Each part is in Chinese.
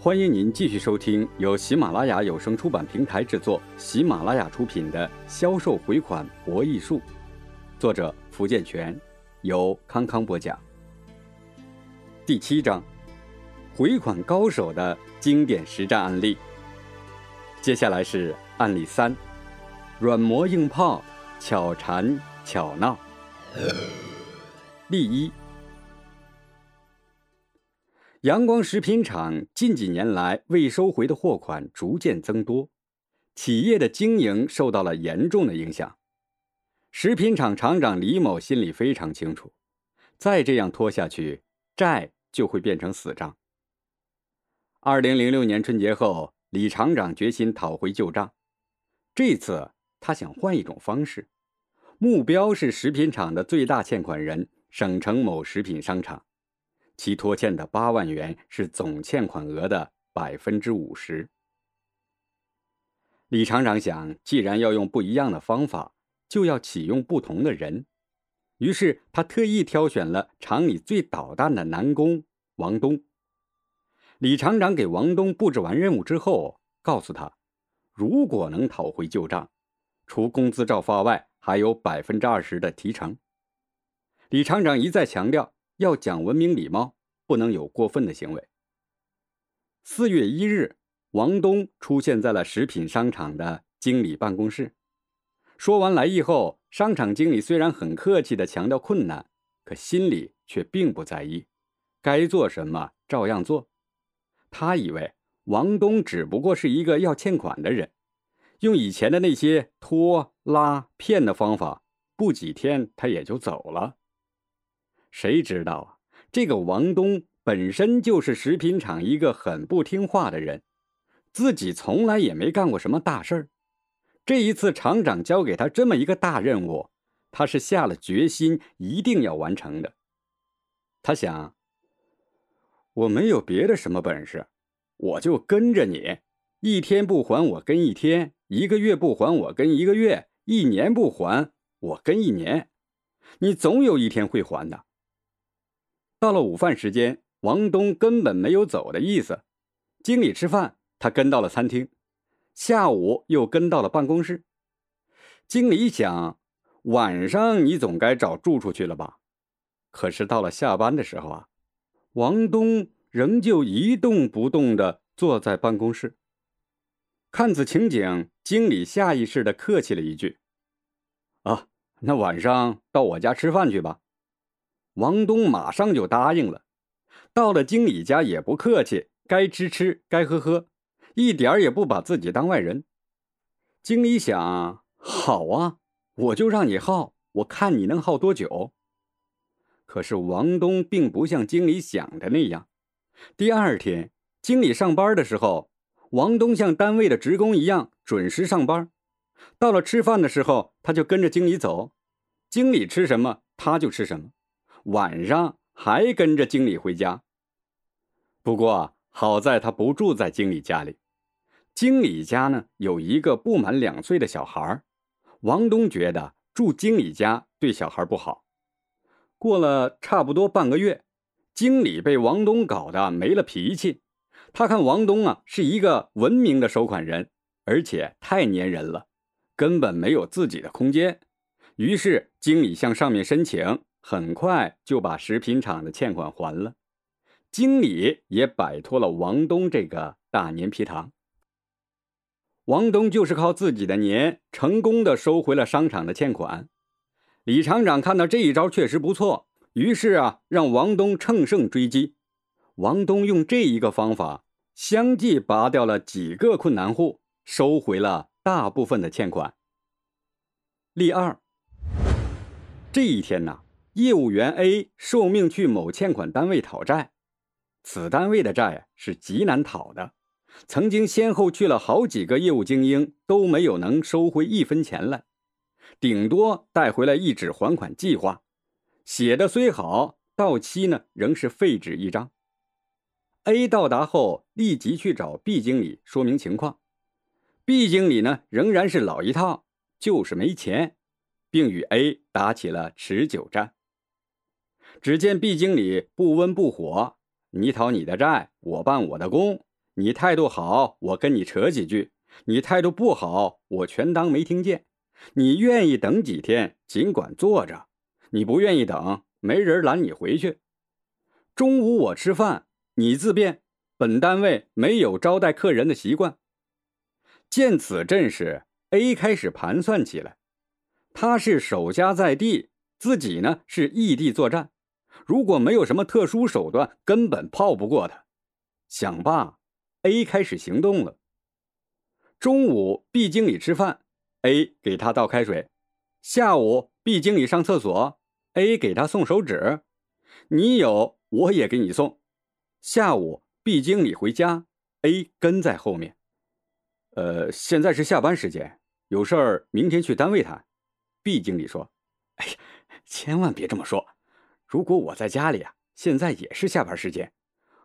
欢迎您继续收听由喜马拉雅有声出版平台制作、喜马拉雅出品的《销售回款博弈术》，作者福建泉，由康康播讲。第七章，回款高手的经典实战案例。接下来是案例三：软磨硬泡，巧缠巧闹。例一。阳光食品厂近几年来未收回的货款逐渐增多，企业的经营受到了严重的影响。食品厂厂长李某心里非常清楚，再这样拖下去，债就会变成死账。二零零六年春节后，李厂长决心讨回旧账。这次他想换一种方式，目标是食品厂的最大欠款人省城某食品商场。其拖欠的八万元是总欠款额的百分之五十。李厂长想，既然要用不一样的方法，就要启用不同的人。于是他特意挑选了厂里最捣蛋的男工王东。李厂长给王东布置完任务之后，告诉他，如果能讨回旧账，除工资照发外，还有百分之二十的提成。李厂长一再强调。要讲文明礼貌，不能有过分的行为。四月一日，王东出现在了食品商场的经理办公室。说完来意后，商场经理虽然很客气的强调困难，可心里却并不在意，该做什么照样做。他以为王东只不过是一个要欠款的人，用以前的那些拖拉骗的方法，不几天他也就走了。谁知道啊？这个王东本身就是食品厂一个很不听话的人，自己从来也没干过什么大事儿。这一次厂长交给他这么一个大任务，他是下了决心一定要完成的。他想，我没有别的什么本事，我就跟着你，一天不还我跟一天，一个月不还我跟一个月，一年不还我跟一年，你总有一天会还的。到了午饭时间，王东根本没有走的意思。经理吃饭，他跟到了餐厅；下午又跟到了办公室。经理一想，晚上你总该找住处去了吧？可是到了下班的时候啊，王东仍旧一动不动的坐在办公室。看此情景，经理下意识的客气了一句：“啊，那晚上到我家吃饭去吧。”王东马上就答应了，到了经理家也不客气，该吃吃，该喝喝，一点也不把自己当外人。经理想：好啊，我就让你耗，我看你能耗多久。可是王东并不像经理想的那样。第二天，经理上班的时候，王东像单位的职工一样准时上班。到了吃饭的时候，他就跟着经理走，经理吃什么，他就吃什么。晚上还跟着经理回家。不过好在他不住在经理家里，经理家呢有一个不满两岁的小孩王东觉得住经理家对小孩不好。过了差不多半个月，经理被王东搞得没了脾气。他看王东啊是一个文明的收款人，而且太粘人了，根本没有自己的空间。于是经理向上面申请。很快就把食品厂的欠款还了，经理也摆脱了王东这个大粘皮糖。王东就是靠自己的粘，成功的收回了商场的欠款。李厂长看到这一招确实不错，于是啊，让王东乘胜追击。王东用这一个方法，相继拔掉了几个困难户，收回了大部分的欠款。例二，这一天呢。业务员 A 受命去某欠款单位讨债，此单位的债是极难讨的，曾经先后去了好几个业务精英，都没有能收回一分钱来，顶多带回来一纸还款计划，写的虽好，到期呢仍是废纸一张。A 到达后，立即去找 B 经理说明情况，B 经理呢仍然是老一套，就是没钱，并与 A 打起了持久战。只见毕经理不温不火：“你讨你的债，我办我的工。你态度好，我跟你扯几句；你态度不好，我全当没听见。你愿意等几天，尽管坐着；你不愿意等，没人拦你回去。中午我吃饭，你自便。本单位没有招待客人的习惯。见此阵势，A 开始盘算起来。他是守家在地，自己呢是异地作战，如果没有什么特殊手段，根本泡不过他。想罢，A 开始行动了。中午，B 经理吃饭，A 给他倒开水；下午，B 经理上厕所，A 给他送手纸。你有，我也给你送。下午。B 经理回家，A 跟在后面。呃，现在是下班时间，有事儿明天去单位谈。B 经理说：“哎呀，千万别这么说。如果我在家里啊，现在也是下班时间。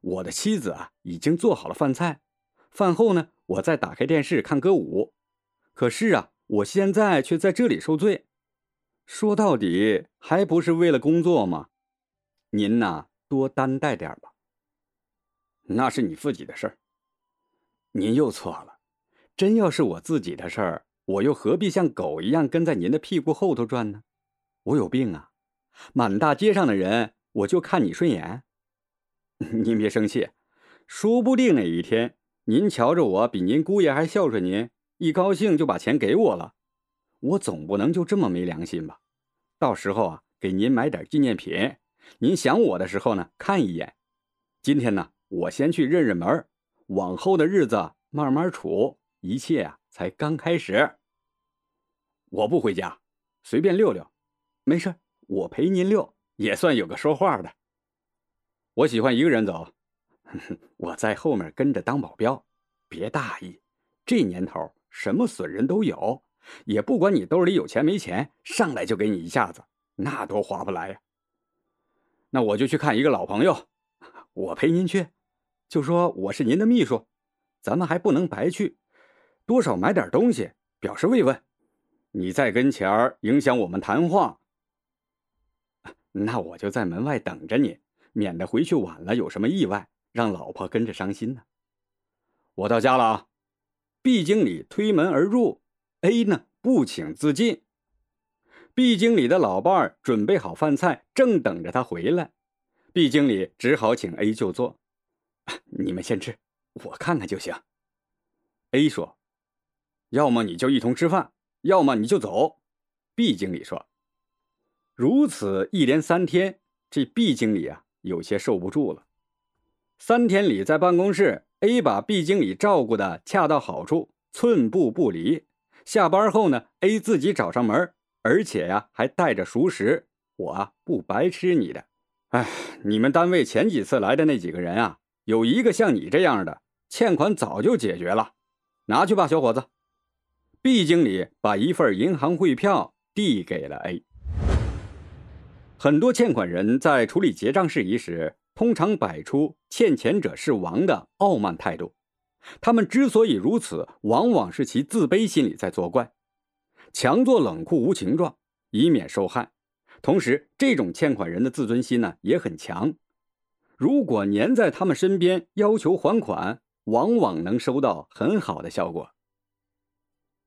我的妻子啊，已经做好了饭菜。饭后呢，我再打开电视看歌舞。可是啊，我现在却在这里受罪。说到底，还不是为了工作吗？您呐，多担待点吧。”那是你自己的事儿，您又错了。真要是我自己的事儿，我又何必像狗一样跟在您的屁股后头转呢？我有病啊！满大街上的人，我就看你顺眼。您别生气，说不定哪一天您瞧着我比您姑爷还孝顺您，一高兴就把钱给我了。我总不能就这么没良心吧？到时候啊，给您买点纪念品，您想我的时候呢，看一眼。今天呢？我先去认认门，往后的日子慢慢处，一切啊才刚开始。我不回家，随便溜溜，没事，我陪您溜，也算有个说话的。我喜欢一个人走，我在后面跟着当保镖。别大意，这年头什么损人都有，也不管你兜里有钱没钱，上来就给你一下子，那多划不来呀。那我就去看一个老朋友，我陪您去。就说我是您的秘书，咱们还不能白去，多少买点东西表示慰问。你在跟前儿影响我们谈话，那我就在门外等着你，免得回去晚了有什么意外，让老婆跟着伤心呢。我到家了啊！B 经理推门而入，A 呢不请自进。B 经理的老伴儿准备好饭菜，正等着他回来，B 经理只好请 A 就坐。你们先吃，我看看就行。A 说：“要么你就一同吃饭，要么你就走。”B 经理说：“如此一连三天，这 B 经理啊有些受不住了。三天里在办公室，A 把 B 经理照顾的恰到好处，寸步不离。下班后呢，A 自己找上门，而且呀还带着熟食。我啊不白吃你的。哎，你们单位前几次来的那几个人啊。”有一个像你这样的欠款早就解决了，拿去吧，小伙子。B 经理把一份银行汇票递给了 A。很多欠款人在处理结账事宜时，通常摆出欠钱者是王的傲慢态度。他们之所以如此，往往是其自卑心理在作怪，强作冷酷无情状，以免受害。同时，这种欠款人的自尊心呢也很强。如果黏在他们身边要求还款，往往能收到很好的效果。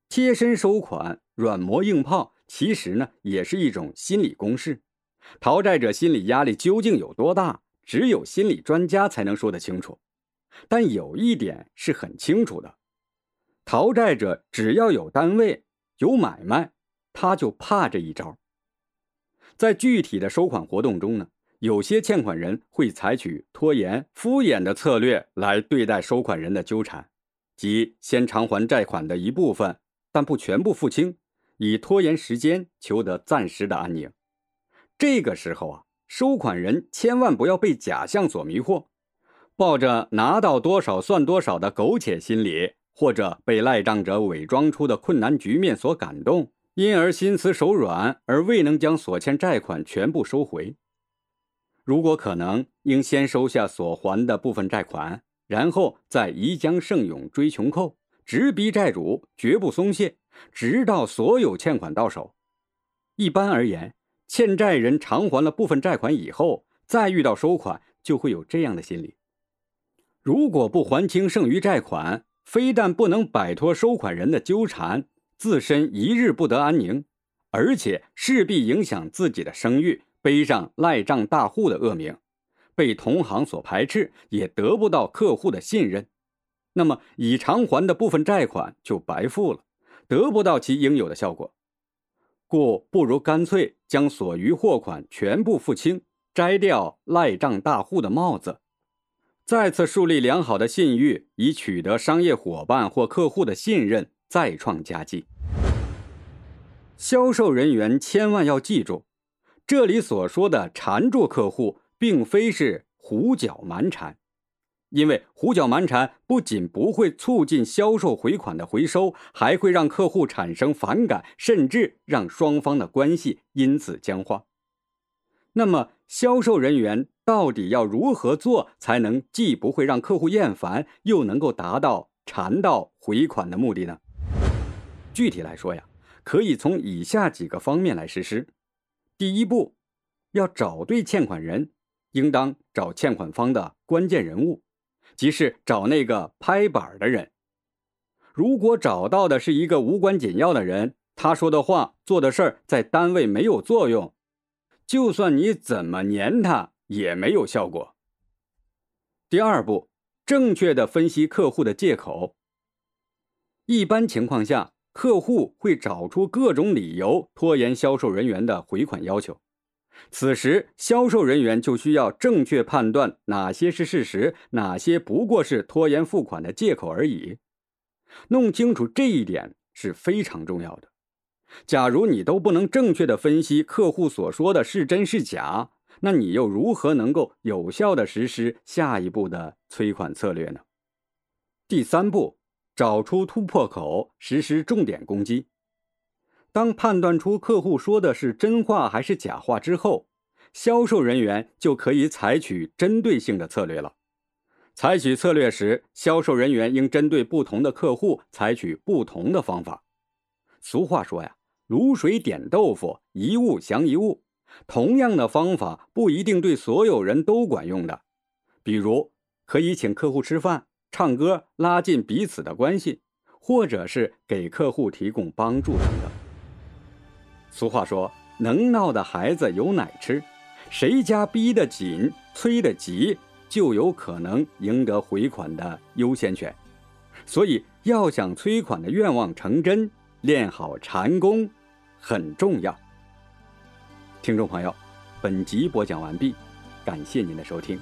贴身收款、软磨硬泡，其实呢也是一种心理攻势。逃债者心理压力究竟有多大，只有心理专家才能说得清楚。但有一点是很清楚的：逃债者只要有单位、有买卖，他就怕这一招。在具体的收款活动中呢？有些欠款人会采取拖延、敷衍的策略来对待收款人的纠缠，即先偿还债款的一部分，但不全部付清，以拖延时间求得暂时的安宁。这个时候啊，收款人千万不要被假象所迷惑，抱着拿到多少算多少的苟且心理，或者被赖账者伪装出的困难局面所感动，因而心慈手软而未能将所欠债款全部收回。如果可能，应先收下所还的部分债款，然后再移将剩勇追穷寇，直逼债主，绝不松懈，直到所有欠款到手。一般而言，欠债人偿还了部分债款以后，再遇到收款，就会有这样的心理：如果不还清剩余债款，非但不能摆脱收款人的纠缠，自身一日不得安宁，而且势必影响自己的声誉，背上赖账大户的恶名，被同行所排斥，也得不到客户的信任。那么已偿还的部分债款就白付了，得不到其应有的效果，故不如干脆将所余货款全部付清，摘掉赖账大户的帽子，再次树立良好的信誉，以取得商业伙伴或客户的信任，再创佳绩。销售人员千万要记住，这里所说的缠住客户，并非是胡搅蛮缠。因为胡搅蛮缠不仅不会促进销售回款的回收，还会让客户产生反感，甚至让双方的关系因此僵化。那么，销售人员到底要如何做才能既不会让客户厌烦，又能够达到缠到回款的目的呢？具体来说呀，可以从以下几个方面来实施。第一步，要找对欠款人，应当找欠款方的关键人物。即是找那个拍板的人。如果找到的是一个无关紧要的人，他说的话、做的事儿在单位没有作用，就算你怎么粘他也没有效果。第二步，正确的分析客户的借口。一般情况下，客户会找出各种理由拖延销售人员的回款要求。此时，销售人员就需要正确判断哪些是事实，哪些不过是拖延付款的借口而已。弄清楚这一点是非常重要的。假如你都不能正确的分析客户所说的是真是假，那你又如何能够有效的实施下一步的催款策略呢？第三步，找出突破口，实施重点攻击。当判断出客户说的是真话还是假话之后，销售人员就可以采取针对性的策略了。采取策略时，销售人员应针对不同的客户采取不同的方法。俗话说呀，“卤水点豆腐，一物降一物”。同样的方法不一定对所有人都管用的。比如，可以请客户吃饭、唱歌，拉近彼此的关系，或者是给客户提供帮助。俗话说：“能闹的孩子有奶吃。”谁家逼得紧、催得急，就有可能赢得回款的优先权。所以，要想催款的愿望成真，练好禅功很重要。听众朋友，本集播讲完毕，感谢您的收听。